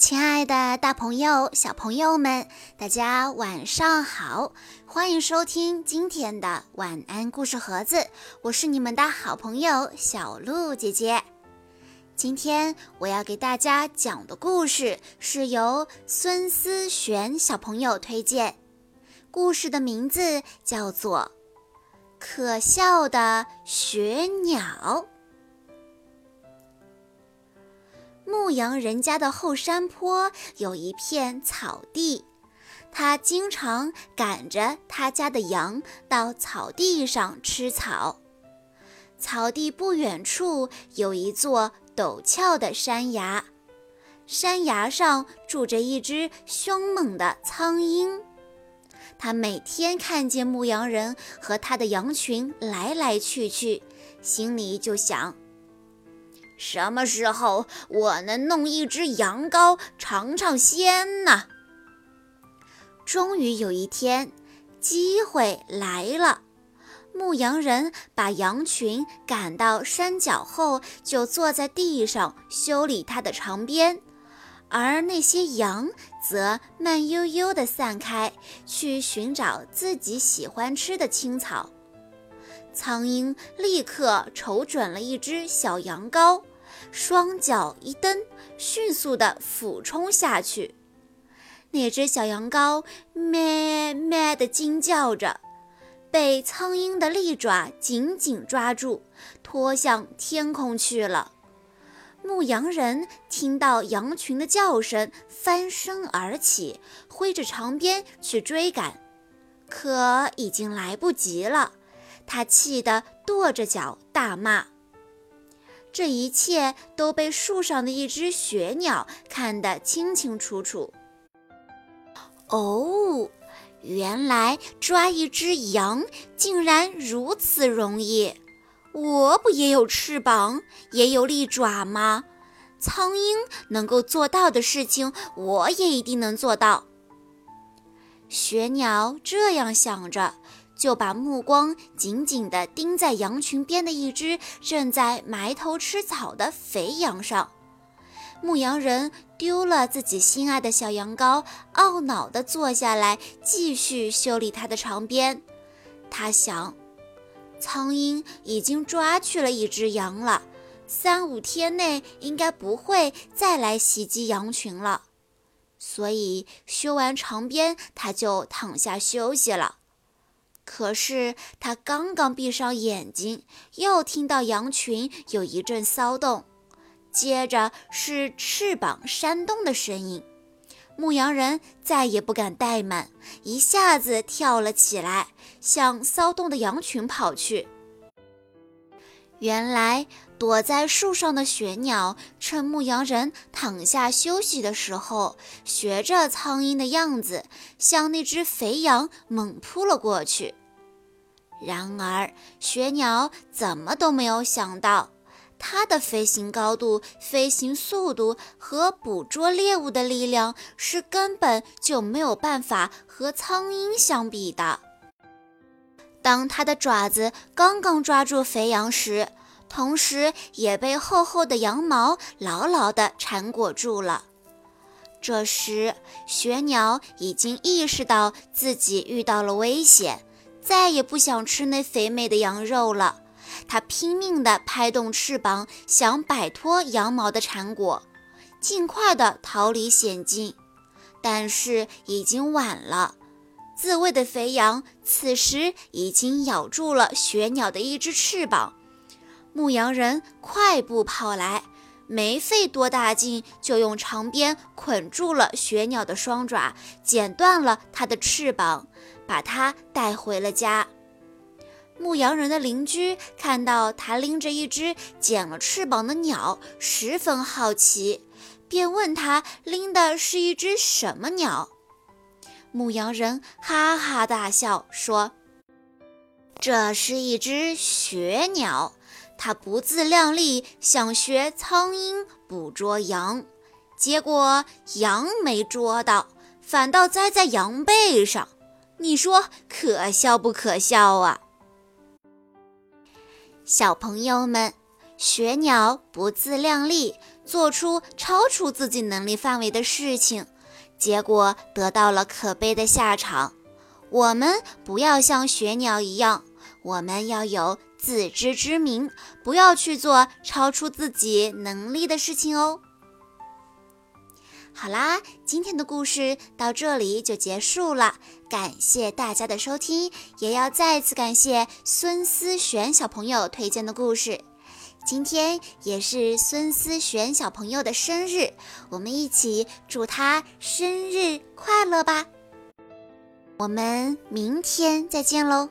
亲爱的，大朋友、小朋友们，大家晚上好！欢迎收听今天的晚安故事盒子，我是你们的好朋友小鹿姐姐。今天我要给大家讲的故事是由孙思璇小朋友推荐，故事的名字叫做《可笑的雪鸟》。牧羊人家的后山坡有一片草地，他经常赶着他家的羊到草地上吃草。草地不远处有一座陡峭的山崖，山崖上住着一只凶猛的苍鹰。他每天看见牧羊人和他的羊群来来去去，心里就想。什么时候我能弄一只羊羔尝尝鲜呢？终于有一天，机会来了。牧羊人把羊群赶到山脚后，就坐在地上修理他的长鞭，而那些羊则慢悠悠地散开，去寻找自己喜欢吃的青草。苍鹰立刻瞅准了一只小羊羔。双脚一蹬，迅速地俯冲下去。那只小羊羔咩咩地惊叫着，被苍鹰的利爪紧紧抓住，拖向天空去了。牧羊人听到羊群的叫声，翻身而起，挥着长鞭去追赶，可已经来不及了。他气得跺着脚大骂。这一切都被树上的一只雪鸟看得清清楚楚。哦，原来抓一只羊竟然如此容易！我不也有翅膀，也有利爪吗？苍鹰能够做到的事情，我也一定能做到。雪鸟这样想着。就把目光紧紧地盯在羊群边的一只正在埋头吃草的肥羊上。牧羊人丢了自己心爱的小羊羔，懊恼地坐下来，继续修理他的长鞭。他想，苍鹰已经抓去了一只羊了，三五天内应该不会再来袭击羊群了。所以修完长鞭，他就躺下休息了。可是他刚刚闭上眼睛，又听到羊群有一阵骚动，接着是翅膀扇动的声音。牧羊人再也不敢怠慢，一下子跳了起来，向骚动的羊群跑去。原来躲在树上的雪鸟，趁牧羊人躺下休息的时候，学着苍鹰的样子，向那只肥羊猛扑了过去。然而，雪鸟怎么都没有想到，它的飞行高度、飞行速度和捕捉猎物的力量是根本就没有办法和苍鹰相比的。当它的爪子刚刚抓住肥羊时，同时也被厚厚的羊毛牢牢地缠裹住了。这时，雪鸟已经意识到自己遇到了危险。再也不想吃那肥美的羊肉了，它拼命地拍动翅膀，想摆脱羊毛的缠裹，尽快地逃离险境。但是已经晚了，自卫的肥羊此时已经咬住了雪鸟的一只翅膀。牧羊人快步跑来，没费多大劲，就用长鞭捆住了雪鸟的双爪，剪断了它的翅膀。把它带回了家。牧羊人的邻居看到他拎着一只剪了翅膀的鸟，十分好奇，便问他拎的是一只什么鸟。牧羊人哈哈大笑说：“这是一只雪鸟，它不自量力，想学苍鹰捕捉羊，结果羊没捉到，反倒栽在羊背上。”你说可笑不可笑啊？小朋友们，学鸟不自量力，做出超出自己能力范围的事情，结果得到了可悲的下场。我们不要像学鸟一样，我们要有自知之明，不要去做超出自己能力的事情哦。好啦，今天的故事到这里就结束了，感谢大家的收听，也要再次感谢孙思璇小朋友推荐的故事。今天也是孙思璇小朋友的生日，我们一起祝他生日快乐吧！我们明天再见喽。